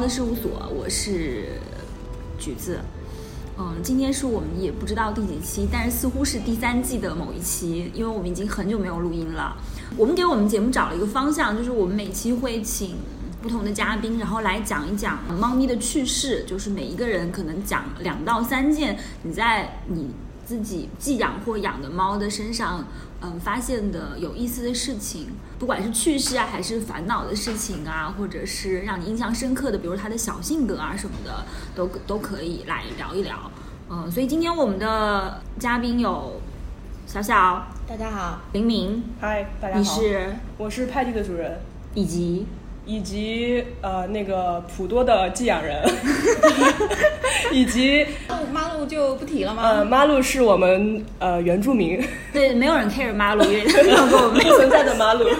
《的事务所》，我是橘子。嗯，今天是我们也不知道第几期，但是似乎是第三季的某一期，因为我们已经很久没有录音了。我们给我们节目找了一个方向，就是我们每期会请不同的嘉宾，然后来讲一讲猫咪的趣事，就是每一个人可能讲两到三件你在你自己寄养或养的猫的身上，嗯，发现的有意思的事情，不管是趣事啊，还是烦恼的事情啊，或者是让你印象深刻的，比如他的小性格啊什么的，都都可以来聊一聊。嗯，所以今天我们的嘉宾有小小、大家好，林明，嗨，大家好，你是我是派对的主人，以及以及呃那个普多的寄养人，以及马路就不提了吗？呃马路是我们呃原住民对没有人 care 马路，因为 没有跟我们不存在的马路。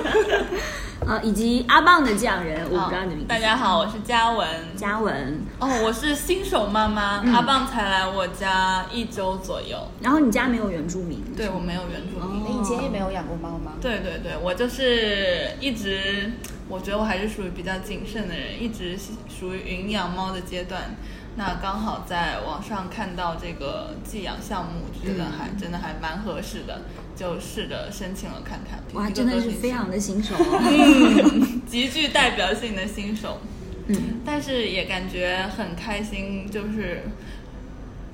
呃，以及阿棒的寄养人，我不知道你的名字。大家好，我是嘉文。嘉文，哦，我是新手妈妈，嗯阿棒才来我家一周左右。然后你家没有原住民，对我没有原住民。你以前也没有养过猫吗？对对对，我就是一直，我觉得我还是属于比较谨慎的人，一直属于云养猫的阶段。那刚好在网上看到这个寄养项目，觉得还、真的还蛮合适的，就试着申请了看看。哇，真的是非常的 新手、极具代表性的新手。嗯，但是也感觉很开心，就是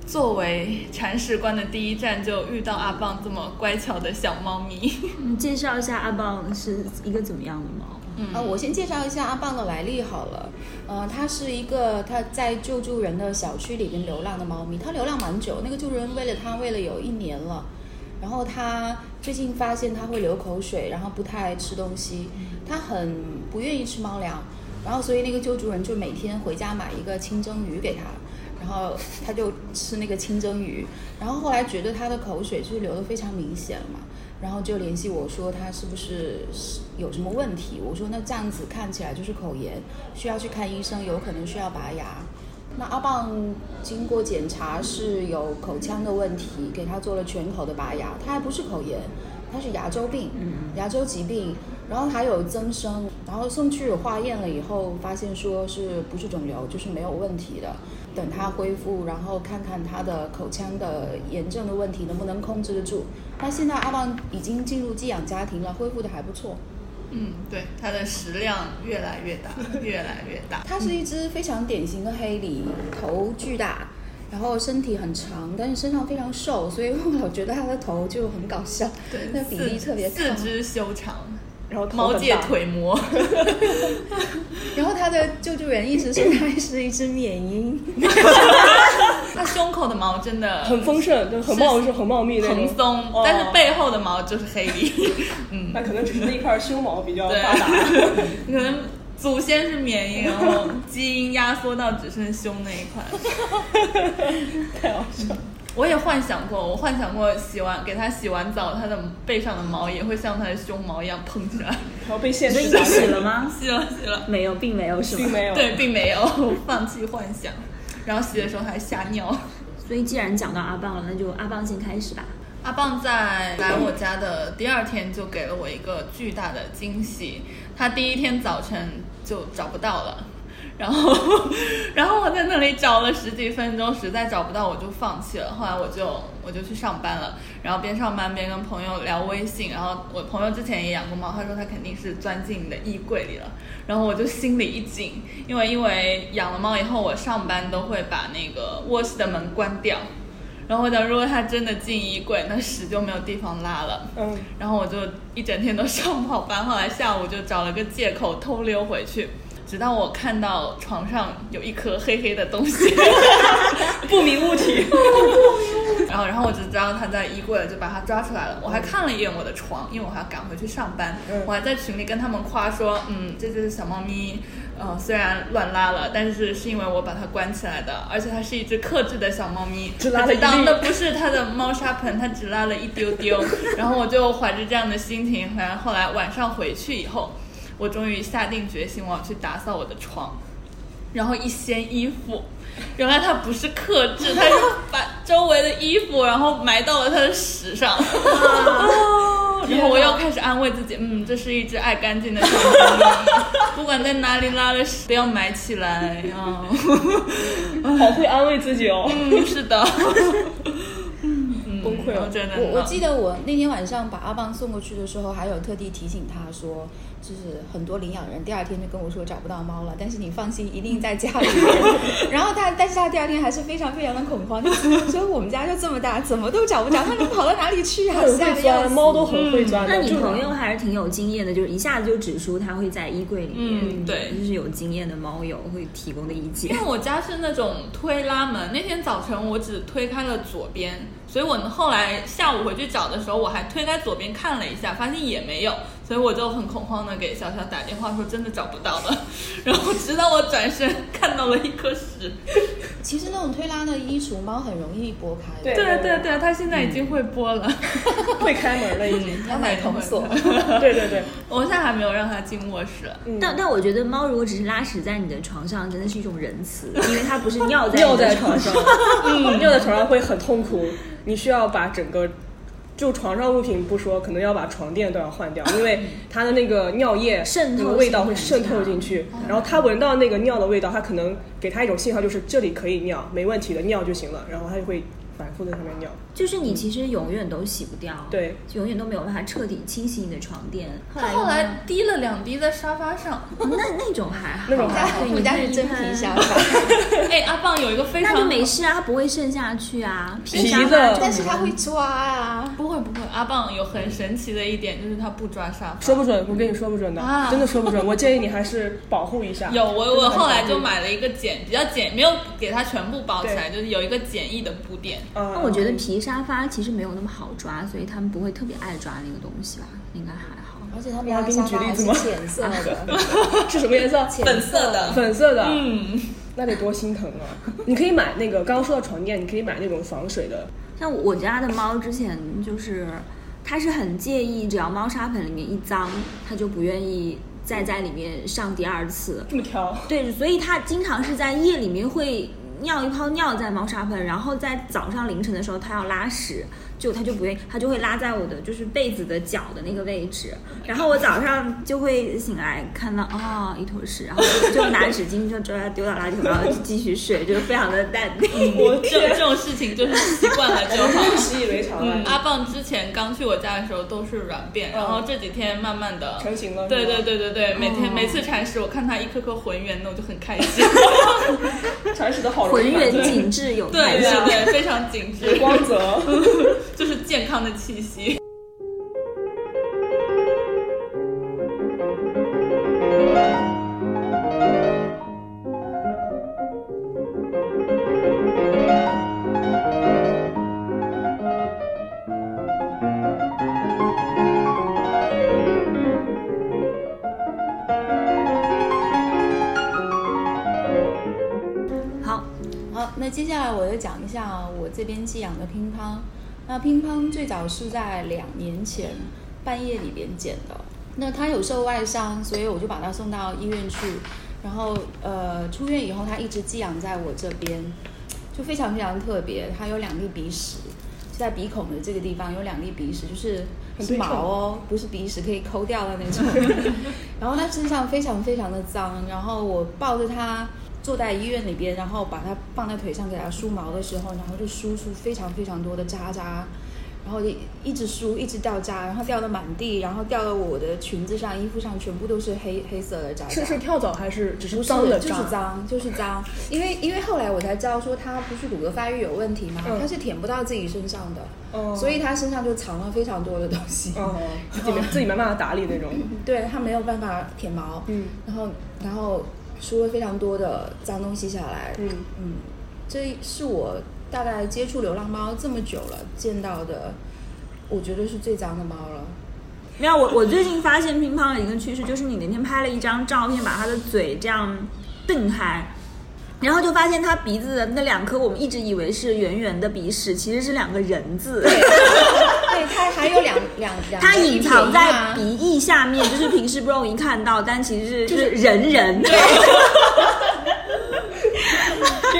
作为铲屎官的第一站就遇到阿棒这么乖巧的小猫咪。你介绍一下阿棒是一个怎么样的猫？嗯。呃，我先介绍一下阿棒的来历好了。呃，它是一个它在救助人的小区里边流浪的猫咪，它流浪蛮久，那个救助人喂了它喂了有一年了。然后它最近发现它会流口水，然后不太爱吃东西，它很不愿意吃猫粮，然后所以那个救助人就每天回家买一个清蒸鱼给它，然后它就吃那个清蒸鱼，然后后来觉得它的口水就是流得非常明显了嘛，然后就联系我说他是不是是有什么问题，我说那这样子看起来就是口炎，需要去看医生，有可能需要拔牙。那阿棒经过检查是有口腔的问题，给他做了全口的拔牙，他还不是口炎，他是牙周病，牙周疾病，然后还有增生，然后送去化验了以后，发现说是不是肿瘤，就是没有问题的。等他恢复，然后看看他的口腔的炎症的问题能不能控制得住。那现在阿旺已经进入寄养家庭了，恢复的还不错。嗯，对，它的食量越来越大，越来越大。它是一只非常典型的黑狸，头巨大，然后身体很长，但是身上非常瘦，所以我老觉得它的头就很搞笑，对，那比例特别高。四肢修长，然后头猫界腿模。然后它的救助员一直说它是一只缅因，它胸口的毛真的很丰盛，就很茂盛、很茂密那种。蓬松，哦但是背后的毛就是黑的。嗯，那可能只是那一块胸毛比较发达。可能祖先是缅因，然后基因压缩到只剩胸那一块。太好笑了。我也幻想过，我幻想过洗完给它洗完澡，它的背上的毛也会像它的胸毛一样蓬起来。然后被现实洗了吗？洗了洗了，没有，并没有，是吗？并没有。对，并没有，放弃幻想。然后洗的时候还吓尿。所以既然讲到阿棒了，那就阿棒先开始吧。阿棒在来我家的第二天就给了我一个巨大的惊喜，他第一天早晨就找不到了。然后，然后我在那里找了十几分钟，实在找不到，我就放弃了。后来我就我就去上班了，然后边上班边跟朋友聊微信。然后我朋友之前也养过猫，他说他肯定是钻进你的衣柜里了。然后我就心里一紧，因为因为养了猫以后，我上班都会把那个卧室的门关掉。然后我想，如果它真的进衣柜，那屎就没有地方拉了。嗯，然后我就一整天都上 不好班，后来下午就找了个借口偷溜回去，直到我看到床上有一颗黑黑的东西 不明物体。然后然后我就知道它在衣柜了，就把它抓出来了。我还看了一眼我的床，因为我还要赶回去上班，嗯我还在群里跟他们夸说，嗯，这只小猫咪。呃，虽然乱拉了，但是是因为我把它关起来的，而且它是一只克制的小猫咪，只拉了一当的不是它的猫砂盆，它只拉了一丢丢。然后我就怀着这样的心情，然后后来晚上回去以后，我终于下定决心，我要去打扫我的床，然后一掀衣服，原来它不是克制，它是把周围的衣服然后埋到了它的屎上。然后我又开始安慰自己，嗯，这是一只爱干净的小猫咪，不管在哪里拉了屎都要埋起来。啊，好会安慰自己哦。嗯，是的。我我记得我那天晚上把阿棒送过去的时候，还有特地提醒他说，就是很多领养人第二天就跟我说找不到猫了，但是你放心，一定在家里面。然后他，但是他第二天还是非常非常的恐慌，说我们家就这么大，怎么都找不着，它能跑到哪里去啊？很会钻，猫都很会抓。那你朋友还是挺有经验的，就是一下子就指出它会在衣柜里面。嗯，对，就是有经验的猫友会提供的意见。因为我家是那种推拉门，那天早晨我只推开了左边。所以我后来下午回去找的时候，我还推开左边看了一下，发现也没有，所以我就很恐慌的给小小打电话说真的找不到了。然后直到我转身看到了一颗屎。其实那种推拉的衣橱猫很容易拨开。对对对对，它现在已经会拨了，会开门了已经。要买铜锁。对对对，我现在还没有让它进卧室。但但我觉得猫如果只是拉屎在你的床上，真的是一种仁慈，因为它不是尿在尿在床上，嗯，尿在床上会很痛苦。你需要把整个，就床上物品不说，可能要把床垫都要换掉，因为它的那个尿液渗透味道会渗透进去，然后它闻到那个尿的味道，它可能给它一种信号，就是这里可以尿，没问题的尿就行了，然后它就会。反复在上面尿，就是你其实永远都洗不掉，对，永远都没有办法彻底清洗你的床垫。他后来滴了两滴在沙发上，那那种还好，那种还好。你家是真皮沙 发。哎，阿棒有一个非常，那就没事啊，它不会渗下去啊，皮的，但是它会抓啊，不会不会。阿棒有很神奇的一点，就是它不抓沙发。说不准，我跟你说不准的，啊真的说不准。我建议你还是保护一下。有我我后来就买了一个简比较简，没有给它全部包起来，就是有一个简易的布垫。那我觉得。皮沙发其实没有那么好抓，所以他们不会特别爱抓那个东西吧？应该还好。而且他们家沙发是浅色的 是什么颜色？粉色的，粉色的。嗯，那得多心疼啊！你可以买那个刚刚说到床垫，你可以买那种防水的。像我家的猫之前就是，它是很介意，只要猫砂盆里面一脏，它就不愿意再在里面上第二次。这么挑？对，所以它经常是在夜里面会。尿一泡尿在猫砂盆，然后在早上凌晨的时候，它要拉屎，就他就不愿意，他就会拉在我的就是被子的脚的那个位置，然后我早上就会醒来看到哦一坨屎，然后就拿纸巾就抓它丢到垃圾桶，然后继续睡，就非常的淡定。我这这种事情就是习惯了就好，习以为常了。阿棒之前刚去我家的时候都是软便，然后这几天慢慢的成型了。对对对对对，每天每次铲屎，我看它一颗颗浑圆的，我就很开心。铲屎的好。浑圆紧致有弹性，对对，非常紧致，光泽，就是健康的气息。最早是在两年前半夜里边捡的。那它有受外伤，所以我就把它送到医院去。然后呃出院以后，它一直寄养在我这边，就非常非常特别。它有两粒鼻屎，在鼻孔的这个地方有两粒鼻屎，就是 是毛哦，不是鼻屎可以抠掉的那种。然后它身上非常非常的脏。然后我抱着它。坐在医院里边，然后把它放在腿上给它梳毛的时候，然后就梳出非常非常多的渣渣，然后一一直梳，一直掉渣，然后掉的满地，然后掉到我的裙子上、衣服上，全部都是黑黑色的渣渣。是是跳蚤还是只是脏的渣？就是脏，就是脏。因为因为后来我才知道说它不是骨骼发育有问题嘛？它是舔不到自己身上的，所以它身上就藏了非常多的东西。哦，自己没 自己没办法打理那种。对，它没有办法舔毛。嗯，然后然后。梳了非常多的脏东西下来，嗯嗯，这是我大概接触流浪猫这么久了见到的，我觉得是最脏的猫了。没有，我我最近发现乒乓的一个趋势，就是你那天拍了一张照片，把它的嘴这样瞪开。然后就发现它鼻子的那两颗，我们一直以为是圆圆的鼻屎，其实是两个人字。对，它还有两两两。它隐藏在鼻翼下面，就是平时不容易看到，但其实是就是人人。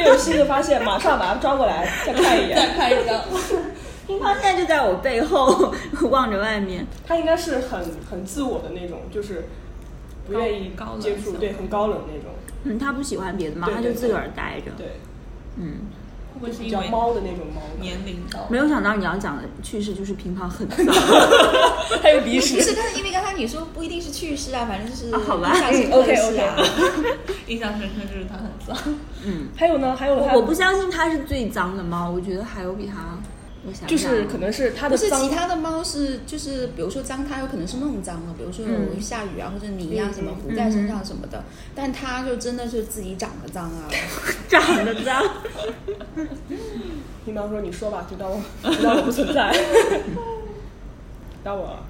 这有新的发现，马上把它抓过来，再看一眼，再看一张。乒乓现在就在我背后望着外面。他应该是很很自我的那种，就是不愿意高接触，对，很高冷那种。嗯，他不喜欢别的猫，对对他就自个儿待着。对，嗯，会不会是因为猫的那种猫，年龄到？没有想到你要讲的趣事就是乒乓很脏。还有鼻屎。不是，但是因为刚才你说不一定是趣事啊，反正就是啊好吧印象深。印象深刻就是它很脏。嗯，还有呢，还有还有我不相信它是最脏的猫，我觉得还有比它，就是可能是它不是的脏其他的猫是就是比如说脏，它有可能是弄脏了，比如说下雨啊或者泥啊嗯什么糊在身上什么的，但它就真的是自己长得脏啊。长得脏。听猫说：“你说吧，就当我就当我不存在。”到我了。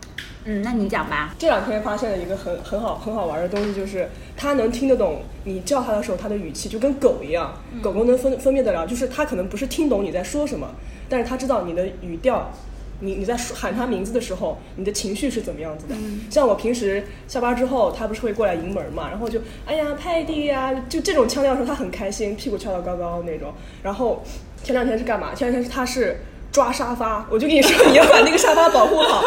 嗯，那你讲吧。这两天发现了一个很很好很好玩的东西，就是它能听得懂你叫它的时候它的语气，就跟狗一样，狗狗能分分辨得了，就是它可能不是听懂你在说什么，但是它知道你的语调，你你在喊它名字的时候，你的情绪是怎么样子的。像我平时下班之后，它不是会过来迎门嘛，然后就哎呀派蒂呀，就这种腔调的时候，它很开心，屁股翘到高高那种。然后前两天是干嘛？前两天是它是。抓沙发，我就跟你说，你要把那个沙发保护好。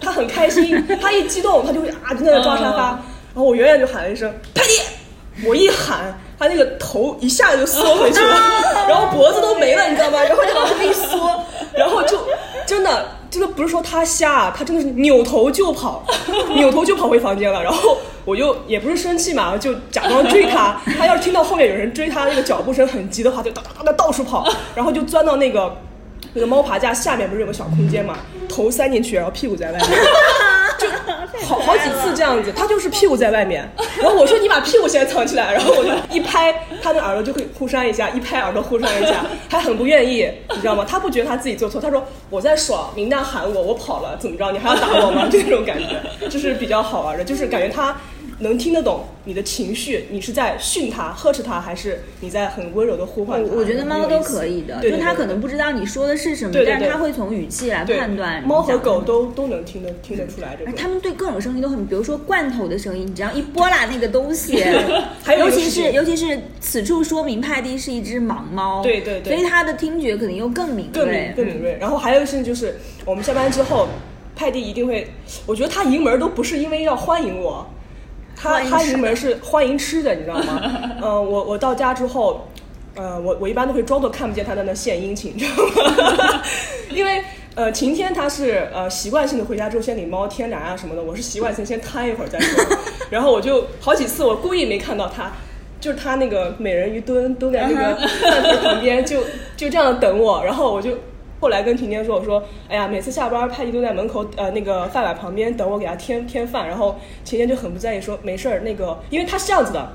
他很开心，他一激动，他就会啊，就在那抓沙发。然后我远远就喊了一声“派弟”，我一喊，他那个头一下子就缩回去了，然后脖子都没了，你知道吗？然后就往那一缩，然后就真的，真的不是说他瞎，他真的是扭头就跑，扭头就跑回房间了。然后我就也不是生气嘛，就假装追他。他要是听到后面有人追他，那个脚步声很急的话，就哒哒哒哒到处跑，然后就钻到那个。那个猫爬架下面不是有个小空间嘛，头塞进去，然后屁股在外面，就好好几次这样子，它就是屁股在外面。然后我说你把屁股先藏起来，然后我就一拍，它的耳朵就会互扇一下，一拍耳朵互扇一下，还很不愿意，你知道吗？它不觉得它自己做错，它说我在爽，明旦喊我，我跑了，怎么着？你还要打我吗？就那种感觉，就是比较好玩的，就是感觉它。能听得懂你的情绪，你是在训它、呵斥它，还是你在很温柔的呼唤它？我我觉得猫都可以的，对就是它可能不知道你说的是什么，对对对但是它会从语气来判断。猫和狗。都都能听得听得出来这个。它们对各种声音都很，比如说罐头的声音，你只要一拨拉那个东西，还有尤其是尤其是此处说明派蒂是一只盲猫，对对对所以它的听觉可能又更敏锐，更敏锐。然后还有一个事情就是，我们下班之后，派蒂一定会，我觉得它迎门都不是因为要欢迎我，他他迎门是欢迎吃的，你知道吗？嗯、我我到家之后，呃，我我一般都会装作看不见他在那献殷勤，你知道吗？因为呃，晴天他是呃习惯性的回家之后先给猫添粮啊什么的，我是习惯性先摊一会儿再说。然后我就好几次我故意没看到他。就是他那个美人鱼蹲蹲在那个饭盆旁边，就就这样等我，然后我就后来跟晴天说，我说，哎呀，每次下班派蒂都在门口呃那个饭碗旁边等我给他添添饭，然后晴天就很不在意说，没事儿，那个因为他是这样子的。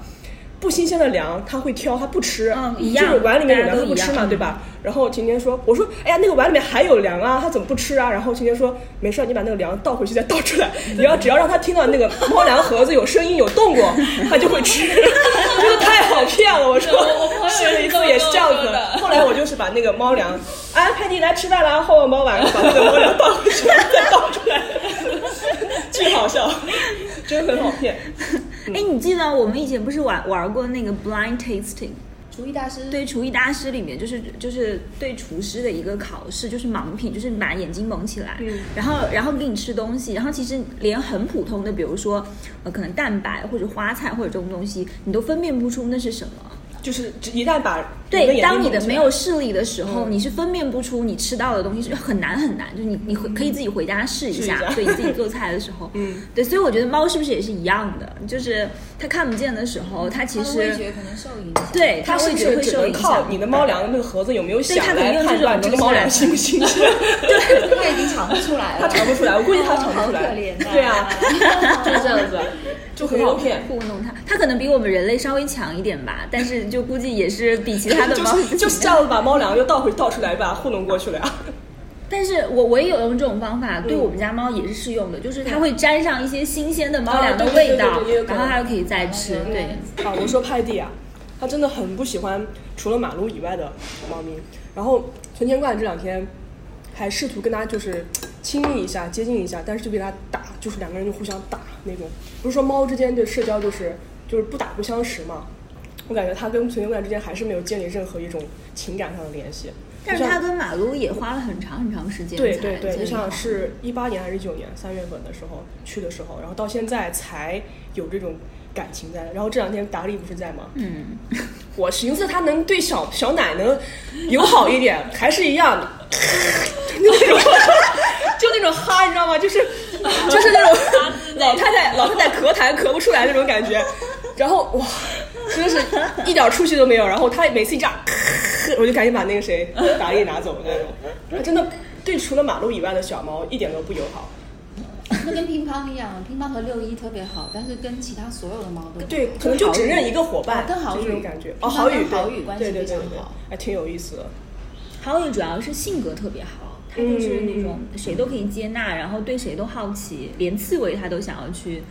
不新鲜的粮他会挑，他不吃，嗯一样就是碗里面有粮他不吃嘛，对吧？然后晴天说，我说，哎呀，那个碗里面还有粮啊，他怎么不吃啊？然后晴天说，没事儿，你把那个粮倒回去再倒出来，你要只要让他听到那个猫粮盒子有声音有动过，他就会吃，真的太好骗了。我说，我朋友试了一次也是这样子。后来我就是把那个猫粮，哎，派蒂来吃饭了，后猫碗，把那个猫粮倒回去，再倒出来，巨好笑，真的很好骗。哎，你记得我们以前不是玩玩过那个 blind tasting？厨艺大师对厨艺大师里面就是就是对厨师的一个考试，就是盲品，就是你把眼睛蒙起来，嗯然后然后给你吃东西，然后其实连很普通的，比如说呃可能蛋白或者花菜或者这种东西，你都分辨不出那是什么。就是一旦把对，当你的没有视力的时候，嗯你是分辨不出你吃到的东西是 很难很难，就是你你回可以自己回家试一下，对你自己做菜的时候，嗯，对，所以我觉得猫是不是也是一样的？就是它看不见的时候，它其实味实觉可能受影响。对它会只能受影响。靠你的猫粮那个盒子有没有响来判断这个猫粮新不新鲜？对，它已经尝不出来它了。尝不出来，我估计它尝不出来。好可怜呐对啊，就是这样子，就很好骗。糊弄它，它可能比我们人类稍微强一点吧，但是就估计也是比其他的猫 就是就是这样子把猫粮又倒回倒出来，把它糊弄过去了呀。但是我我也有用这种方法，嗯对我们家猫也是适用的，就是它会沾上一些新鲜的猫粮的味道然后它就可以再吃。对，啊，我说派蒂啊，它真的很不喜欢除了马路以外的猫咪。然后存钱罐这两天还试图跟它就是亲密一下、接近一下，但是就被他打，就是两个人就互相打那种。不是说猫之间的社交就是就是不打不相识嘛？我感觉他跟存钱罐之间还是没有建立任何一种情感上的联系。但是他跟马卢也花了很长很长时间对对对，你建立好想是一八年还是一九年三月份的时候去的时候，然后到现在才有这种感情在。然后这两天达利不是在吗？嗯，我寻思他能对小小奶能友好一点，还是一样的，就那种就那种哈，你知道吗？就是 就是那种老太太老太太咳痰咳不出来那种感觉。然后哇，真的是一点出息都没有。然后他每次一这样，我就赶紧把那个谁达利拿走那种。他真的对除了马路以外的小猫一点都不友好。那跟乒乓一样，乒乓和六一特别好，但是跟其他所有的猫都对，可能就只认一个伙伴，跟郝宇就这种感觉。哦，乓郝宇跟郝对宇关系对对对对非常好，还挺有意思的。郝宇主要是性格特别好，他就是那种谁都可以接纳，然后对谁都好奇，连刺猬他都想要去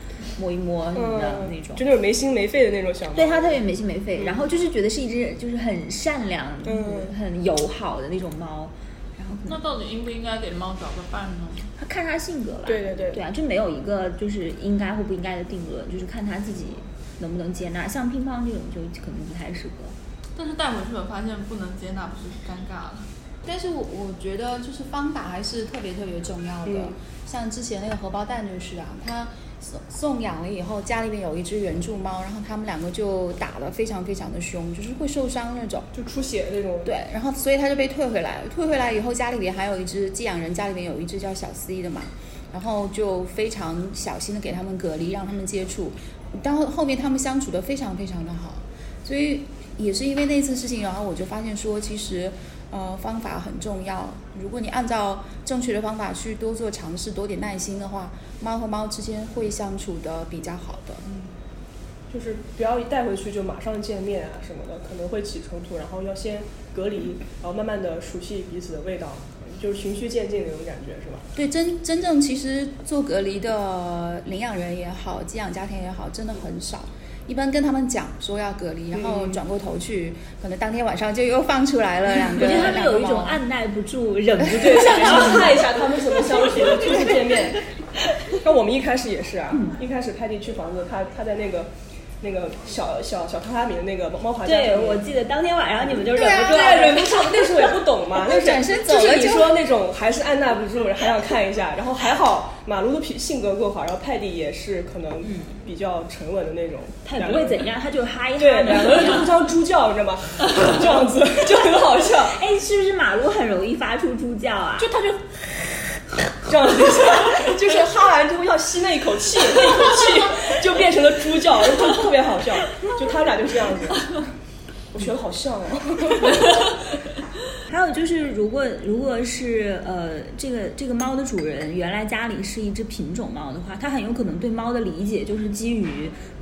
摸一摸什么的那种就。那种没心没肺的那种小猫。对他特别没心没肺，然后就是觉得是一只就是很善良、嗯很友好的那种猫，然后那到底应不应该给猫找个伴呢？他看他性格吧。对对对对啊，就没有一个就是应该或不应该的定论，就是看他自己能不能接纳。像乒乓这种就可能不太适合。但是带回去了发现不能接纳，不是尴尬了？但是我我觉得就是方法还是特别特别重要的。嗯像之前那个荷包蛋就是啊，他送送养了以后，家里面有一只原住猫，然后他们两个就打得非常非常的凶，就是会受伤那种。就出血那种。对，然后所以他就被退回来了。退回来以后，家里面还有一只寄养人，家里面有一只叫小 C 的嘛，然后就非常小心的给他们隔离，让他们接触。到后面他们相处的非常非常的好，所以也是因为那次事情，然后我就发现说，其实呃方法很重要。如果你按照正确的方法去多做尝试，多点耐心的话，猫和猫之间会相处的比较好的。嗯就是不要一带回去就马上见面啊什么的，可能会起冲突，然后要先隔离，然后慢慢的熟悉彼此的味道，就是循序渐进那种感觉，是吧？对，真真正其实做隔离的领养人也好，寄养家庭也好，真的很少。一般跟他们讲说要隔离，然后转过头去，可能当天晚上就又放出来了两个。我觉得他们有一种按耐不住、忍不住，想想要要看一下他们怎么相处的，初次见面。那我们一开始也是啊，一开始泰迪去房子，他他在那个那个小小小榻榻米的那个猫爬架对，我记得当天晚上你们就忍不住忍不住，那时候也不懂嘛，那时候转身走就是你说那种还是按捺不住，还想看一下，然后还好马路的脾性格够好，然后派蒂也是可能比较沉稳的那种，他也不会怎样，他就哈一哈对，两个人就互相猪叫，你知道吗？这样子就很好笑，哎，是不是马路很容易发出猪叫啊？就他就这样子，就是哈完之后要吸那一口气，那一口气就变成了猪叫，就特别好笑。就他们俩就是这样子，我觉得好像哦。还有就是，如果如果是呃，这个这个猫的主人原来家里是一只品种猫的话，它很有可能对猫的理解就是基于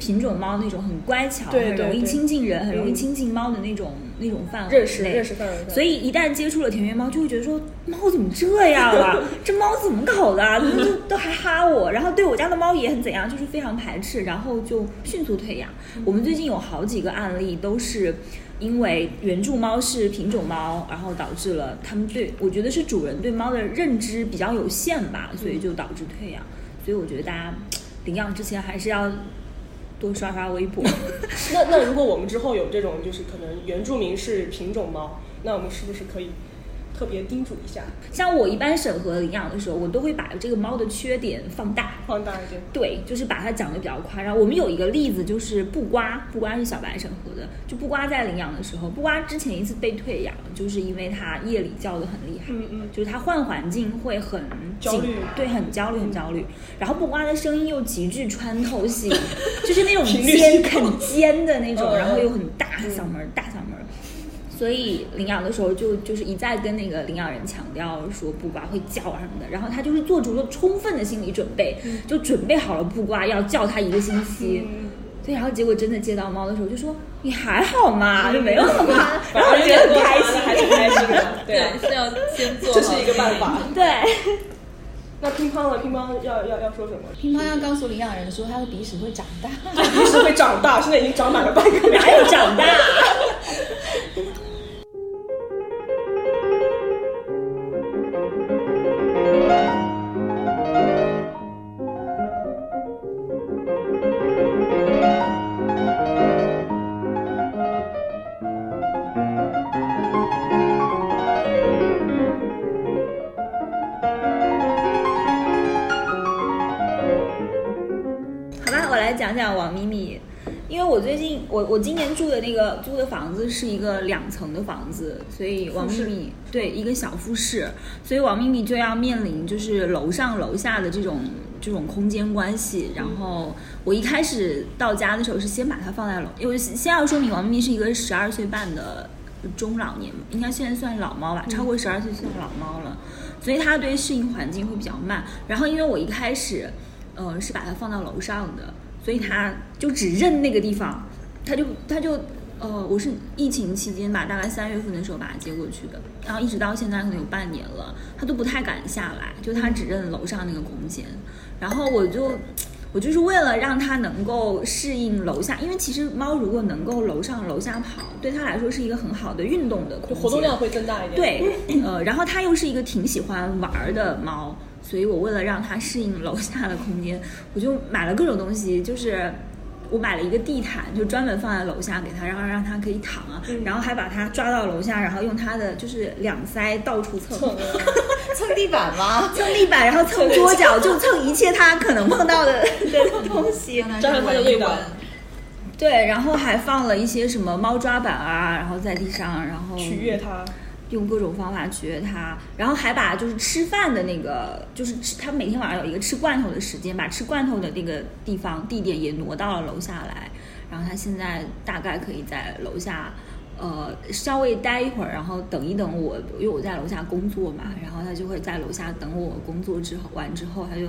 品种猫那种很乖巧、对很容易亲近人、很容易嗯亲近猫的那种那种范围认识认识范围所以一旦接触了田园猫，就会觉得说猫怎么这样啊？这猫怎么搞的、啊？怎么就都还哈我？然后对我家的猫也很怎样，就是非常排斥，然后就迅速退养。我们最近有好几个案例都是。因为原住猫是品种猫，然后导致了他们对我觉得是主人对猫的认知比较有限吧，所以就导致退养。所以我觉得大家领养之前还是要多刷刷微博。那那如果我们之后有这种，就是可能原住民是品种猫，那我们是不是可以特别叮嘱一下，像我一般审核领养的时候，我都会把这个猫的缺点放大。放大一点？对，就是把它讲的比较夸张。我们有一个例子，就是布瓜，布瓜是小白审核的。就布瓜在领养的时候，布瓜之前一次被退养，就是因为它夜里叫的很厉害，嗯嗯就是它换环境会很焦虑对，很焦虑，很焦虑。然后布瓜的声音又极具穿透性，就是那种尖很尖的那种，嗯然后又很大嗓门儿，大嗓门儿。所以领养的时候就就是一再跟那个领养人强调说布瓜会叫啊什么的，然后他就是做足了充分的心理准备，就准备好了布瓜要叫他一个星期。对，然后结果真的接到猫的时候就说你还好吗？就没有很怕，然后我就觉得很开心，还挺开心的。对，是要先做这是一个办法。对，那乒乓呢？乒乓要要要说什么？乒乓要告诉领养人说，他的鼻屎会长大。鼻屎会长大，现在已经长满了半个脸。哪有长大？那个租的房子是一个两层的房子，所以王秘密对一个小复式，所以王秘密就要面临就是楼上楼下的这种这种空间关系。然后我一开始到家的时候是先把它放在楼，因为先要说明王秘密是一个十二岁半的中老年，应该现在算老猫吧，超过十二岁算老猫了，所以它对适应环境会比较慢。然后因为我一开始。呃，是把它放到楼上的，所以它就只认那个地方，它就它就呃，我是疫情期间吧，大概三月份的时候把它接过去的，然后一直到现在可能有半年了，它都不太敢下来，就它只认楼上那个空间，然后我就我就是为了让它能够适应楼下，因为其实猫如果能够楼上楼下跑，对它来说是一个很好的运动的空间，活动量会增大一点。对，呃，然后它又是一个挺喜欢玩的猫。所以我为了让它适应楼下的空间，我就买了各种东西，就是我买了一个地毯，就专门放在楼下给他，然后让他可以躺啊，然后还把他抓到楼下，然后用他的就是两腮到处蹭，蹭地板吗？蹭地板，然后蹭桌角，就蹭一切他可能碰到的 的东西，沾上它的味道。对，然后还放了一些什么猫抓板啊，然后在地上，然后取悦它。用各种方法取悦他，然后还把就是吃饭的那个，就是吃他每天晚上有一个吃罐头的时间，把吃罐头的那个地方地点也挪到了楼下来。然后他现在大概可以在楼下，呃，稍微待一会儿，然后等一等我，因为我在楼下工作嘛，然后他就会在楼下等我工作之后完之后，他就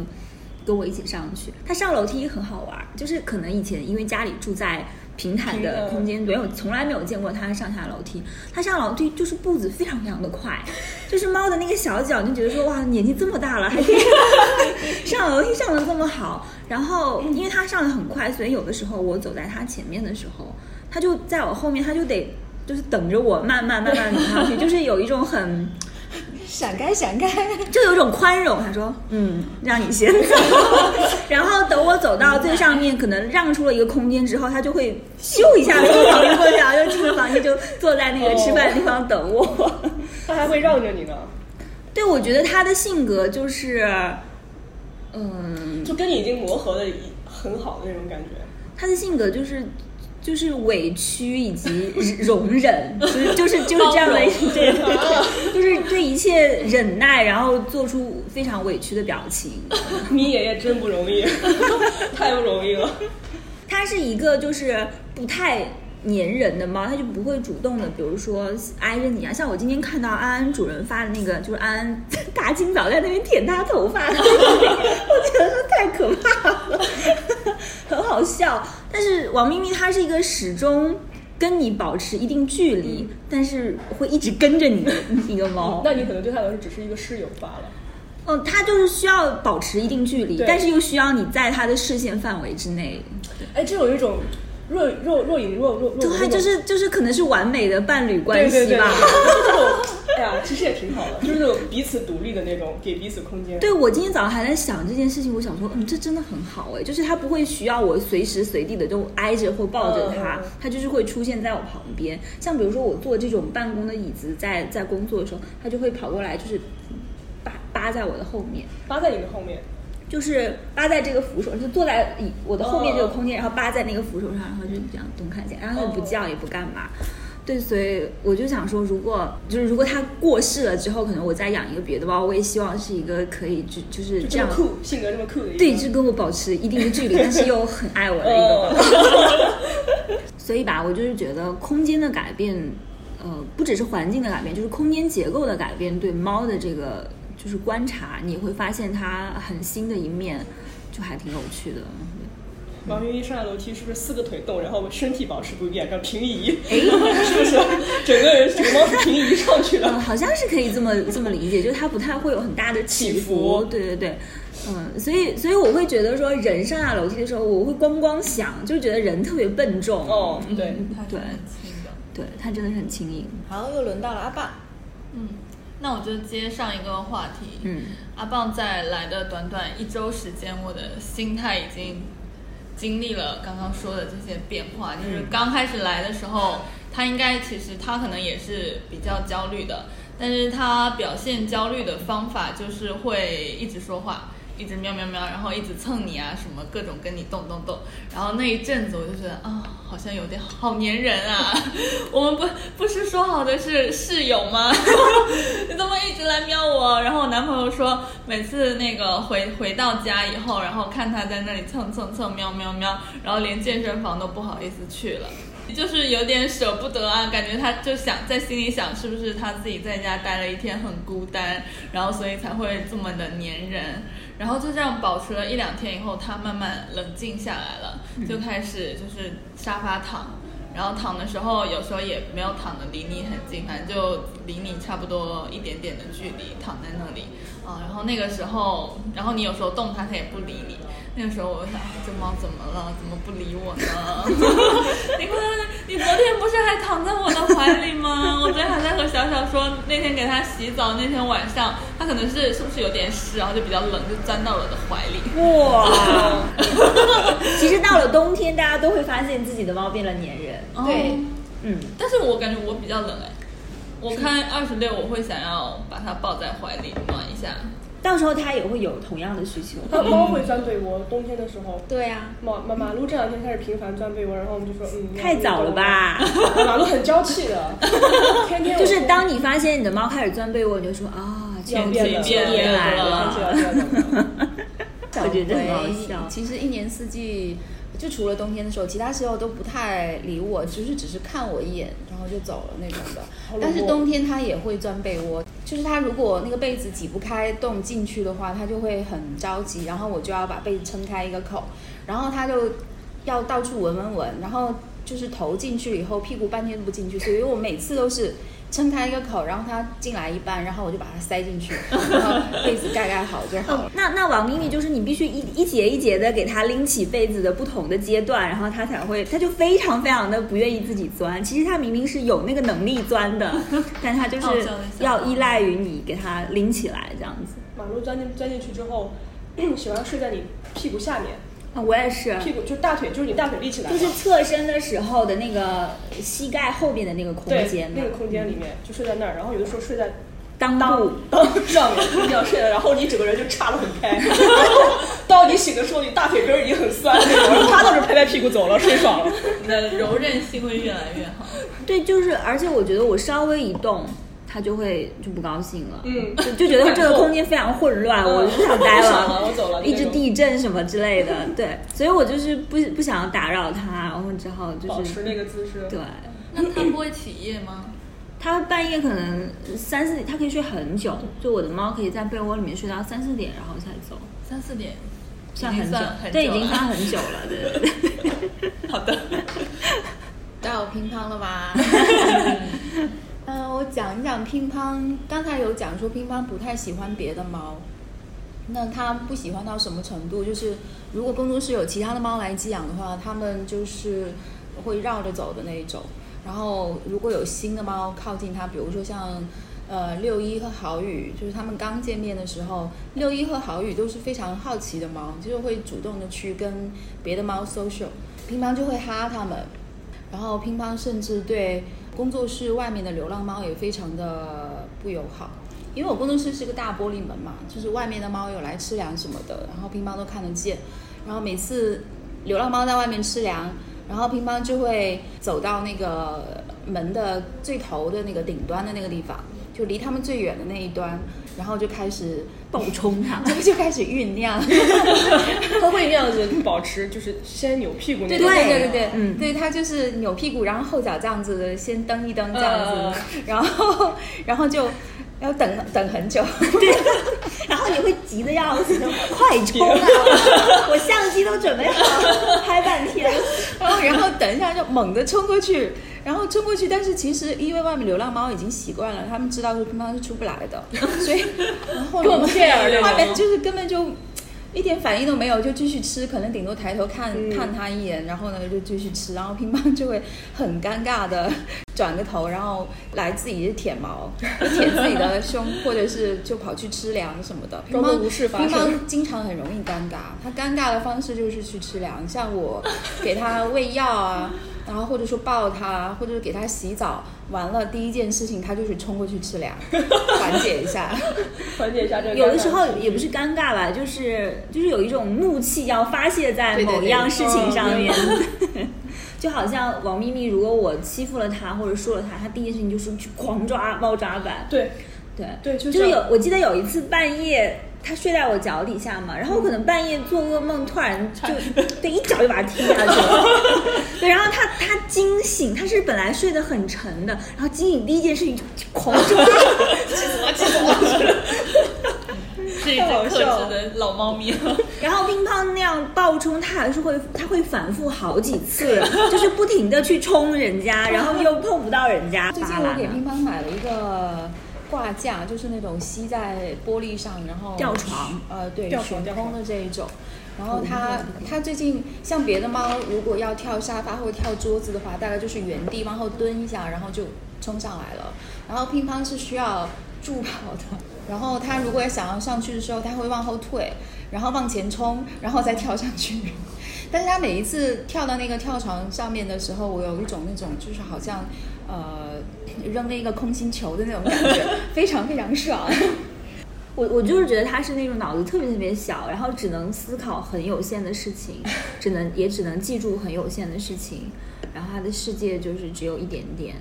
跟我一起上去。他上楼梯很好玩，就是可能以前因为家里住在。平坦的空间没有，从来没有见过它上下楼梯。它上楼梯就是步子非常非常的快，就是猫的那个小脚，就觉得说哇，年纪这么大了还可以上楼梯上的这么好。然后因为它上的很快，所以有的时候我走在它前面的时候，它就在我后面，它就得就是等着我慢慢慢慢走上去，就是有一种很。闪开，闪开，就有种宽容。他说：“嗯，让你先走，然后等我走到最上面，可能让出了一个空间之后，他就会咻一下从旁边过去，然后就进了房间，就坐在那个吃饭的地方等我。他还会让着你呢。对，我觉得他的性格就是，嗯，就跟你已经磨合的很好的那种感觉。他的性格就是。就是委屈以及 容忍，就是就是就是这样的，对，就是对一切忍耐，然后做出非常委屈的表情。你爷爷真不容易，太不容易了。他是一个就是不太粘人的猫，它就不会主动的，比如说挨着你啊。像我今天看到安安主人发的那个，就是安安大清早在那边舔他头发，我觉得太可怕了，很好笑。但是王咪咪它是一个始终跟你保持一定距离，但是会一直跟着你的一个猫。那你可能对它来说只是一个室友罢了。嗯，它就是需要保持一定距离，但是又需要你在它的视线范围之内。哎，这有一种。若若若隐若若若，对，就是就是可能是完美的伴侣关系吧。这种，哎呀，其实也挺好的，就是那种彼此独立的那种，给彼此空间。对，我今天早上还在想这件事情，我想说，嗯，这真的很好哎，就是他不会需要我随时随地的就挨着或抱着他，他就是会出现在我旁边。像比如说我坐这种办公的椅子，在在工作的时候，他就会跑过来，就是扒扒在我的后面，扒在你的后面。就是扒在这个扶手，就坐在我的后面这个空间，然后扒在那个扶手上，然后就这样东看见，然后也不叫也不干嘛。对，所以我就想说，如果就是如果他过世了之后，可能我再养一个别的猫，我也希望是一个可以就就是这样酷性格这么酷的，对，就跟我保持一定的距离，但是又很爱我的一个。所以吧，我就是觉得空间的改变，呃，不只是环境的改变，就是空间结构的改变，对猫的这个。就是观察，你会发现它很新的一面，就还挺有趣的。王云一上下楼梯是不是四个腿动，然后身体保持不变，这样平移？哎，是不是 整个人整个猫是平移上去的？好像是可以这么这么理解，就是它不太会有很大的起伏。对对对，嗯，所以所以我会觉得说，人上下楼梯的时候，我会咣咣响，就觉得人特别笨重。哦，对对，轻的，对，它真的是很轻盈。好，又轮到了阿爸，嗯。那我就接上一个话题。嗯，阿棒在来的短短一周时间，我的心态已经经历了刚刚说的这些变化。就是刚开始来的时候，他应该其实他可能也是比较焦虑的，但是他表现焦虑的方法就是会一直说话。一直喵喵喵，然后一直蹭你啊，什么各种跟你动动动。然后那一阵子我就觉得啊，好像有点好粘人啊。我们不不是说好的是室友吗？你怎么一直来瞄我？然后我男朋友说，每次那个回回到家以后，然后看他在那里蹭蹭蹭喵喵喵，然后连健身房都不好意思去了。就是有点舍不得啊，感觉他就想在心里想，是不是他自己在家待了一天很孤单，然后所以才会这么的粘人，然后就这样保持了一两天以后，他慢慢冷静下来了，就开始就是沙发躺，然后躺的时候有时候也没有躺的离你很近，反正就离你差不多一点点的距离躺在那里啊，然后那个时候，然后你有时候动它，它也不理你。那个时候我就想，这猫怎么了？怎么不理我呢？你看，你昨天不是还躺在我的怀里吗？我昨天还在和小小说，那天给它洗澡，那天晚上它可能是是不是有点湿，然后就比较冷，就钻到了我的怀里。哇！其实到了冬天，大家都会发现自己的猫变了粘人。对，嗯，但是我感觉我比较冷哎，我看二十六，我会想要把它抱在怀里暖一下。到时候它也会有同样的需求。它猫会钻被窝，冬天的时候。对啊，马马马路这两天开始频繁钻被窝，然后我们就说，嗯，太早了吧？马路很娇气的，天天就是当你发现你的猫开始钻被窝，你就说啊，天气变来了。我觉得很好笑。其实一年四季。就除了冬天的时候，其他时候都不太理我，就是只是看我一眼，然后就走了那种的。但是冬天它也会钻被窝，就是它如果那个被子挤不开洞进去的话，它就会很着急，然后我就要把被子撑开一个口，然后它就要到处闻闻闻，然后就是头进去以后，屁股半天都不进去，所以我每次都是。撑开一个口，然后它进来一半，然后我就把它塞进去，然后被子盖盖好就好了。那 那王咪咪就是你必须一一节一节的给它拎起被子的不同的阶段，然后它才会，它就非常非常的不愿意自己钻。其实它明明是有那个能力钻的，但它就是要依赖于你给它拎起来这样子。马路钻进钻进去之后，喜欢睡在你屁股下面。啊，我也是，屁股就大腿，就是你大腿立起来，就是侧身的时候的那个膝盖后边的那个空间，那个空间里面就睡在那儿，然后有的时候睡在裆部。裆上面，这样睡的，然后你整个人就岔得很开，到你醒的时候，你大腿根已经很酸了，他倒是拍拍屁股走了，睡爽了，你的柔韧性会越来越好。对，就是而且我觉得我稍微一动。他就会就不高兴了，嗯，就就觉得这个空间非常混乱，我就不想待了，我走了，一直地震什么之类的，对，所以我就是不不想要打扰他，然后只好就是保持那个姿势，对。那他不会起夜吗？他半夜可能三四点，他可以睡很久，就我的猫可以在被窝里面睡到三四点，然后才走。三四点算很久，对，已经算很久了，对。好的，到乒乓了吧？嗯，我讲一讲乒乓。刚才有讲说乒乓不太喜欢别的猫，那他不喜欢到什么程度？就是如果工作室有其他的猫来寄养的话，他们就是会绕着走的那一种。然后如果有新的猫靠近它，比如说像呃六一和好雨，就是他们刚见面的时候，六一和好雨都是非常好奇的猫，就是会主动的去跟别的猫 social，乒乓就会哈它们，然后乒乓甚至对。工作室外面的流浪猫也非常的不友好，因为我工作室是个大玻璃门嘛，就是外面的猫有来吃粮什么的，然后乒乓都看得见。然后每次流浪猫在外面吃粮，然后乒乓就会走到那个门的最头的那个顶端的那个地方，就离他们最远的那一端，然后就开始暴冲它，就 就开始酝酿。它会那样子保持，就是先扭屁股。对对对对对，嗯，对，他就是扭屁股，然后后脚这样子先蹬一蹬这样子，然后 然后就要等等很久，对，然后你会急的要死，快冲啊！我相机都准备好，拍半天，然后然后等一下就猛地冲过去，然后冲过去，但是其实因为外面流浪猫已经习惯了，他们知道说乒乓是出不来的，所以后面外面就是根本就。一点反应都没有，就继续吃，可能顶多抬头看看它一眼，然后呢就继续吃，然后乒乓就会很尴尬的转个头，然后来自己舔毛，舔自己的胸，或者是就跑去吃粮什么的。乒乓乒乓经常很容易尴尬，他尴尬的方式就是去吃粮，像我给他喂药啊，然后或者说抱他，或者是给他洗澡，完了第一件事情他就是冲过去吃粮，缓解一下。缓解一下这个。有的时候也不是尴尬吧，就是就是有一种怒气要发泄在对对对某一样事情上面。就好像王咪咪，如果我欺负了它或者说了它，它第一件事情就是去狂抓猫抓板。对对对，就就是有，我记得有一次半夜，它睡在我脚底下嘛，然后我可能半夜做噩梦，突然就对一脚就把它踢下去了。对，然后它它惊醒，它是本来睡得很沉的，然后惊醒第一件事情就就狂抓，是一只克制的老猫咪。然后乒乓那样暴冲，它还是会它会反复好几次，就是不停的去冲人家，然后又碰不到人家。最近我给乒乓买了一个挂架，就是那种吸在玻璃上，然后吊床，呃，对，悬空的这一种。然后它它最近像别的猫，如果要跳沙发或者跳桌子的话，大概就是原地往后蹲一下，然后就冲上来了。然后乒乓是需要助跑的，然后它如果想要上去的时候，它会往后退，然后往前冲，然后再跳上去。但是他每一次跳到那个跳床上面的时候，我有一种那种就是好像呃扔了一个空心球的那种感觉，非常非常爽。我我就是觉得他是那种脑子特别特别小，然后只能思考很有限的事情，只能也只能记住很有限的事情，然后他的世界就是只有一点点。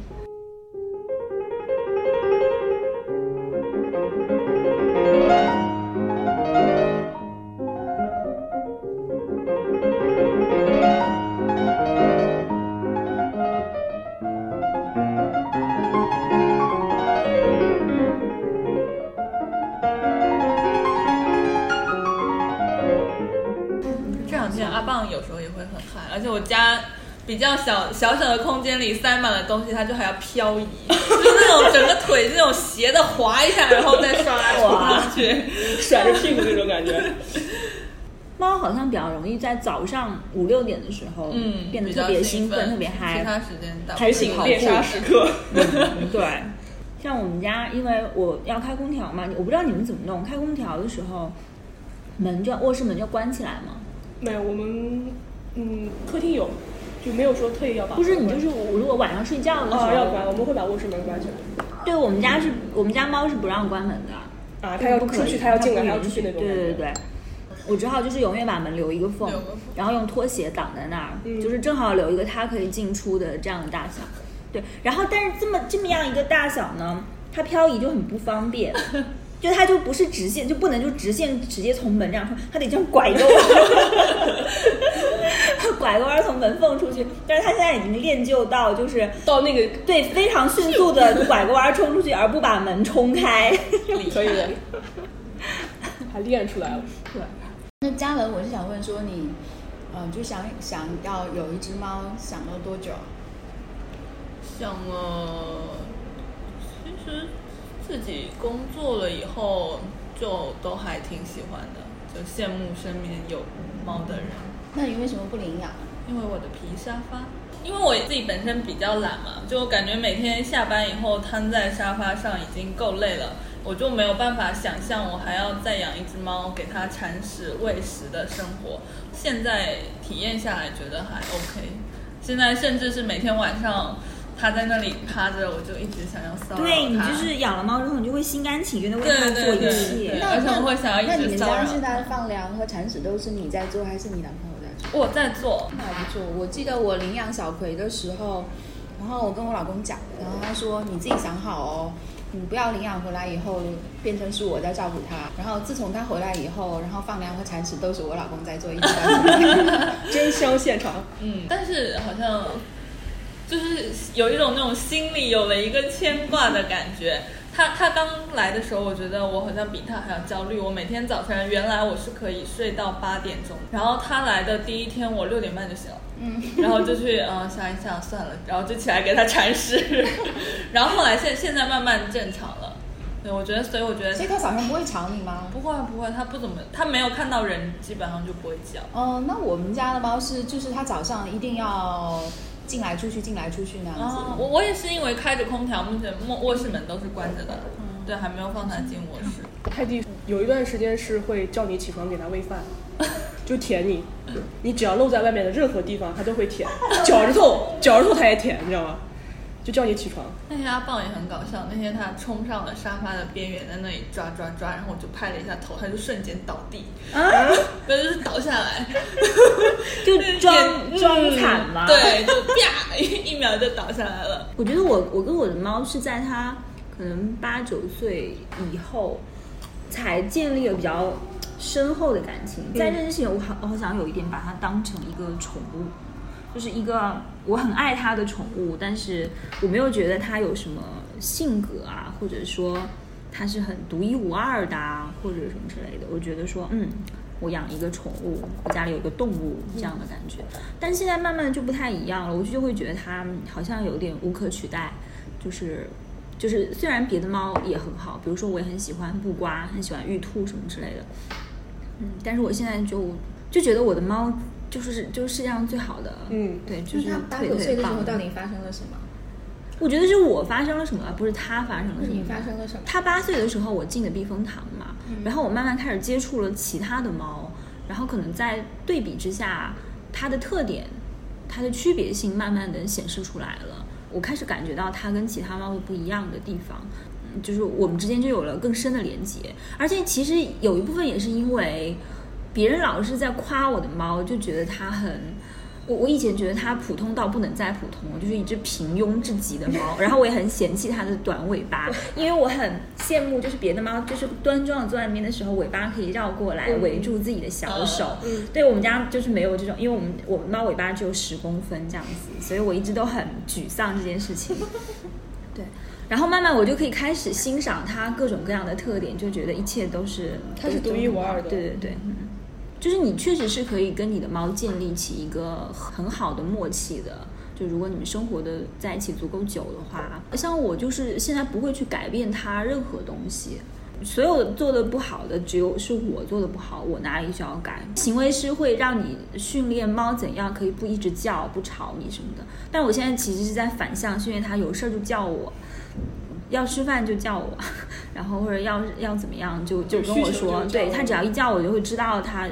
比较小小小的空间里塞满了东西，它就还要漂移，就是那种整个腿是那种斜的滑一下，然后再刷冲上去。甩着屁股那种感觉。猫好像比较容易在早上五六点的时候，嗯，变得特别兴奋，特别嗨其嗨。他时间大部分还醒跑步猎杀时刻。嗯对，像我们家，因为我要开空调嘛，我不知道你们怎么弄。开空调的时候，门就卧室门就关起来吗？没有，我们嗯客厅有，就没有说特意要把不是，你就是我如果晚上睡觉的时候，啊要关，我们会把卧室门关起来。对我们家是我们家猫是不让关门的，啊，它要不出去，它要进来，它要不允许出去那种。对对对。我只好就是永远把门留一个缝个缝，然后用拖鞋挡在那儿，嗯就是正好留一个它可以进出的这样的大小。对，然后但是这么这么样一个大小呢，它漂移就很不方便，就它就不是直线，就不能就直线直接从门这样冲，它得这样拐个弯儿，拐个弯儿从门缝出去。但是它现在已经练就到就是到那个对非常迅速的拐个弯儿冲出去，而不把门冲开。可以的，还练出来了。对。那嘉文，我是想问说你，呃，就想想要有一只猫，想了多久？想了，其实自己工作了以后，就都还挺喜欢的，就羡慕身边有猫的人。那你为什么不领养？因为我的皮沙发，因为我自己本身比较懒嘛，就感觉每天下班以后瘫在沙发上已经够累了，我就没有办法想象我还要再养一只猫，给它铲屎喂食的生活。现在体验下来觉得还 OK，现在甚至是每天晚上它在那里趴着，我就一直想要骚扰它。对你就是养了猫之后，你就会心甘情愿的为它做一切而且我会想要一直那你们骚扰家现在放粮和铲屎都是你在做，还是你男朋友在做？我在做，那还不错。我记得我领养小葵的时候，然后我跟我老公讲，然后他说你自己想好哦，你不要领养回来以后变成是我在照顾它。然后自从他回来以后，然后放粮和铲屎都是我老公在做，一直到现在。真香现场，嗯，但是好像就是有一种那种心里有了一个牵挂的感觉。他他刚来的时候，我觉得我好像比他还要焦虑。我每天早晨原来我是可以睡到八点钟，然后他来的第一天我六点半就醒了，嗯，然后就去嗯想一想算了，然后就起来给他铲屎，然后后来现现在慢慢正常了。对，我觉得，所以我觉得所以他早上不会吵你吗？不会不会，他不怎么，他没有看到人，基本上就不会叫。哦，那我们家的猫是，就是它早上一定要进来出去，进来出去那样子。哦，我我也是因为开着空调，目前卧卧室门都是关着的，对，还没有放他进卧室。泰迪有一段时间是会叫你起床给他喂饭，就舔你，你只要露在外面的任何地方，它都会舔，脚趾头脚趾头它也舔，你知道吗？就叫你起床。那天阿棒也很搞笑，那天他冲上了沙发的边缘，在那里抓抓抓，然后我就拍了一下头，他就瞬间倒地，啊，不是就是倒下来，就装嗯装惨嘛。对，就啪一一秒就倒下来了。我觉得我我跟我的猫是在它可能八九岁以后才建立了比较深厚的感情。在这之前，我好我好想有一点把它当成一个宠物，就是一个我很爱它的宠物，但是我没有觉得它有什么性格啊，或者说它是很独一无二的啊，或者什么之类的。我觉得说，嗯。我养一个宠物，我家里有个动物这样的感觉，但现在慢慢就不太一样了，我就会觉得它好像有点无可取代，就是就是虽然别的猫也很好，比如说我也很喜欢布瓜，很喜欢玉兔什么之类的，嗯，但是我现在就就觉得我的猫就是就是世界上最好的，嗯对，就是八九岁的时候到底发生了什么？我觉得是我发生了什么，而不是他发生了什么。你发生了什么？他八岁的时候，我进的避风塘嘛，然后我慢慢开始接触了其他的猫，然后可能在对比之下，它的特点、它的区别性慢慢的显示出来了。我开始感觉到它跟其他猫的不一样的地方，嗯就是我们之间就有了更深的连接。而且其实有一部分也是因为别人老是在夸我的猫，就觉得它很。我我以前觉得它普通到不能再普通，就是一只平庸至极的猫，然后我也很嫌弃它的短尾巴，因为我很羡慕，就是别的猫就是端庄的坐在那边的时候，尾巴可以绕过来嗯围住自己的小手。嗯对我们家就是没有这种，因为我们我们猫尾巴只有十公分这样子，所以我一直都很沮丧这件事情。对，然后慢慢我就可以开始欣赏它各种各样的特点，就觉得一切都是它是独一无二的对对对，嗯，就是你确实是可以跟你的猫建立起一个很好的默契的。就如果你们生活的在一起足够久的话，像我就是现在不会去改变它任何东西，所有的做的不好的只有是我做的不好，我哪里需要改。行为师会让你训练猫怎样可以不一直叫、不吵你什么的，但我现在其实是在反向训练它，有事儿就叫我。要吃饭就叫我，然后或者要要怎么样就就跟我说，对他只要一叫我就会知道他，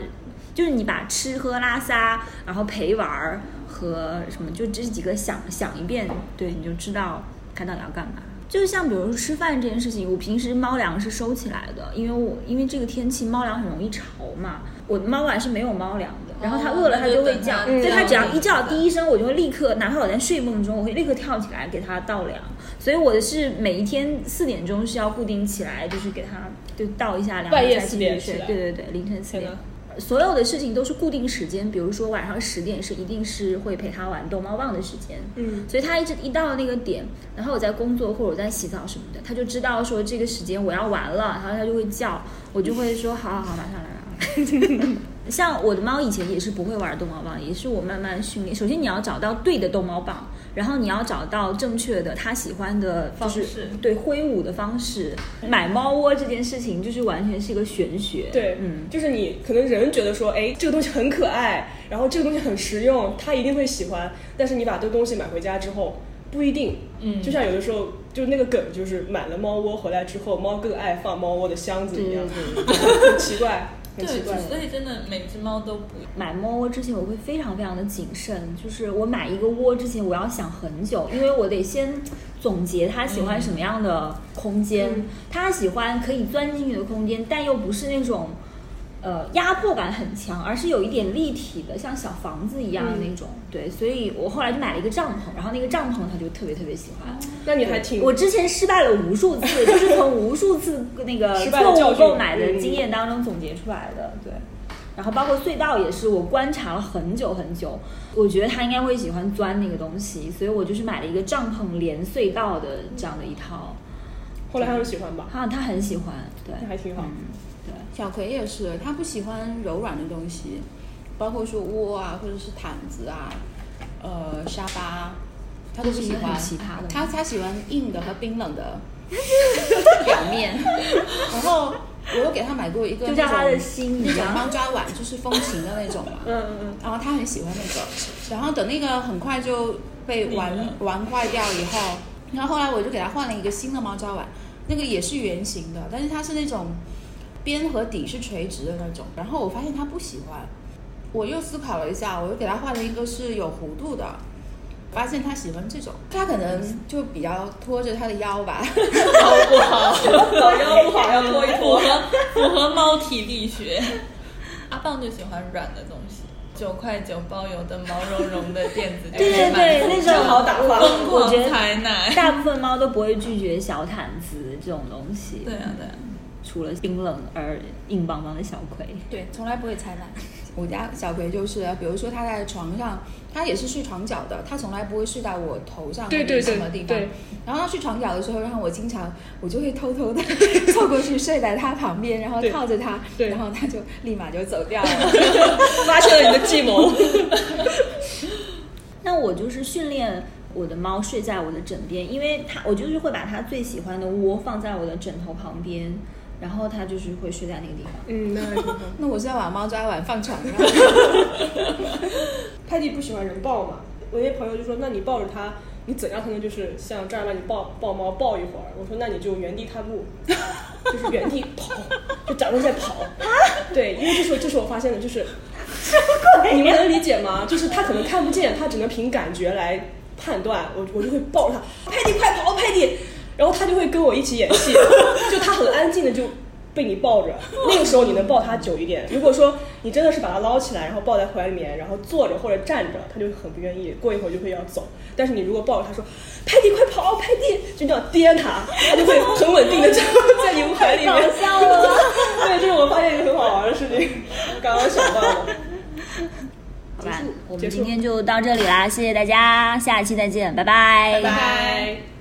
就是你把吃喝拉撒，然后陪玩儿和什么就这几个想想一遍，对你就知道他到底要干嘛。就是像比如说吃饭这件事情，我平时猫粮是收起来的，因为我因为这个天气猫粮很容易潮嘛，我的猫碗是没有猫粮的，然后它饿了哦它就会叫，所以它只要一叫叫第一声，我就会立刻，哪怕我在睡梦中，我会立刻跳起来给它倒粮。所以我的是每一天四点钟是要固定起来，就是给它就倒一下粮，半夜4再继续睡。点对对对，凌晨四点。所有的事情都是固定时间，比如说晚上十点是一定是会陪他玩逗猫棒的时间，嗯所以他一直一到那个点，然后我在工作或者我在洗澡什么的，他就知道说这个时间我要玩了，然后他就会叫，我就会说好好好，马上来。马上来像我的猫以前也是不会玩逗猫棒，也是我慢慢训练。首先你要找到对的逗猫棒，然后你要找到正确的他喜欢的，就是方式对挥舞的方式。买猫窝这件事情就是完全是一个玄学。对，嗯，就是你可能人觉得说，哎，这个东西很可爱，然后这个东西很实用，他一定会喜欢。但是你把这个东西买回家之后，不一定。嗯就像有的时候，就是那个梗，就是买了猫窝回来之后，猫更爱放猫窝的箱子一样，很 奇怪，对，怪。所以真的每只猫都不一样。买猫窝之前，我会非常非常的谨慎，就是我买一个窝之前，我要想很久，因为我得先总结它喜欢什么样的空间，嗯喜欢可以钻进去的空间，但又不是那种。呃，压迫感很强，而是有一点立体的，像小房子一样的那种。对，所以我后来就买了一个帐篷，然后那个帐篷他就特别特别喜欢。那你还挺我之前失败了无数次，就是从无数次那个错误购买的嗯经验当中总结出来的。对，然后包括隧道也是，我观察了很久很久，我觉得他应该会喜欢钻那个东西，所以我就是买了一个帐篷连隧道的这样的一套。后来他就喜欢吧，啊他很喜欢，对，那还挺好。嗯，对。小葵也是，他不喜欢柔软的东西，包括说窝啊，或者是毯子啊，呃，沙发，他都不喜欢。这是一个很奇葩的他他喜欢硬的和冰冷的 表面。然后我又给他买过一个就那种像他的心一样猫抓碗，就是风琴的那种嘛。嗯嗯嗯，然后他很喜欢那个，然后等那个很快就被玩玩坏掉以后，然后后来我就给他换了一个新的猫抓碗，那个也是圆形的，但是它是那种边和底是垂直的那种，然后我发现他不喜欢，我又思考了一下，我又给他换了一个是有弧度的，发现他喜欢这种，他可能就比较拖着他的腰吧。腰不好？腰不好，要拖一符拖。合符合猫体力学。阿棒就喜欢软的东西，九块九包邮的毛茸茸的垫子对对对，那种好打发疯狂我觉得采奶。大部分猫都不会拒绝小毯子这种东西。对啊对啊，除了冰冷而硬邦邦的小葵。对，从来不会踩奶。我家小葵就是，比如说他在床上，他也是睡床脚的，他从来不会睡在我头上什么地方。对然后他睡床脚的时候，然后我经常我就会偷偷的凑 过去睡在他旁边，然后靠着他，对然后他就立马就走掉了。发现了你的计谋。那我就是训练我的猫睡在我的枕边，因为它我就是会把它最喜欢的窝放在我的枕头旁边，然后它就是会睡在那个地方。嗯，那还挺好。那我是要把猫抓完放床上。泰迪不喜欢人抱嘛，我那朋友就说，那你抱着它，你怎样才能就是像正儿八经抱抱猫抱一会儿？我说那你就原地踏步，就是原地跑，就假装在跑。对，因为这是这是我发现的，就是你们能理解吗？就是他可能看不见，他只能凭感觉来判断。我我就会抱着他，佩蒂快跑，佩蒂，然后他就会跟我一起演戏，就他很安静的就。被你抱着，那个时候你能抱他久一点。如果说你真的是把他捞起来，然后抱在怀里面，然后坐着或者站着，他就很不愿意，过一会儿就会要走。但是你如果抱着他说“拍地快跑，拍地”，就这样颠他，他就会很稳定的在在你怀里面。搞笑了 对，这是我发现一个很好玩的事情，刚刚想到的。好吧，我们今天就到这里啦，谢谢大家，下期再见，拜拜，拜拜。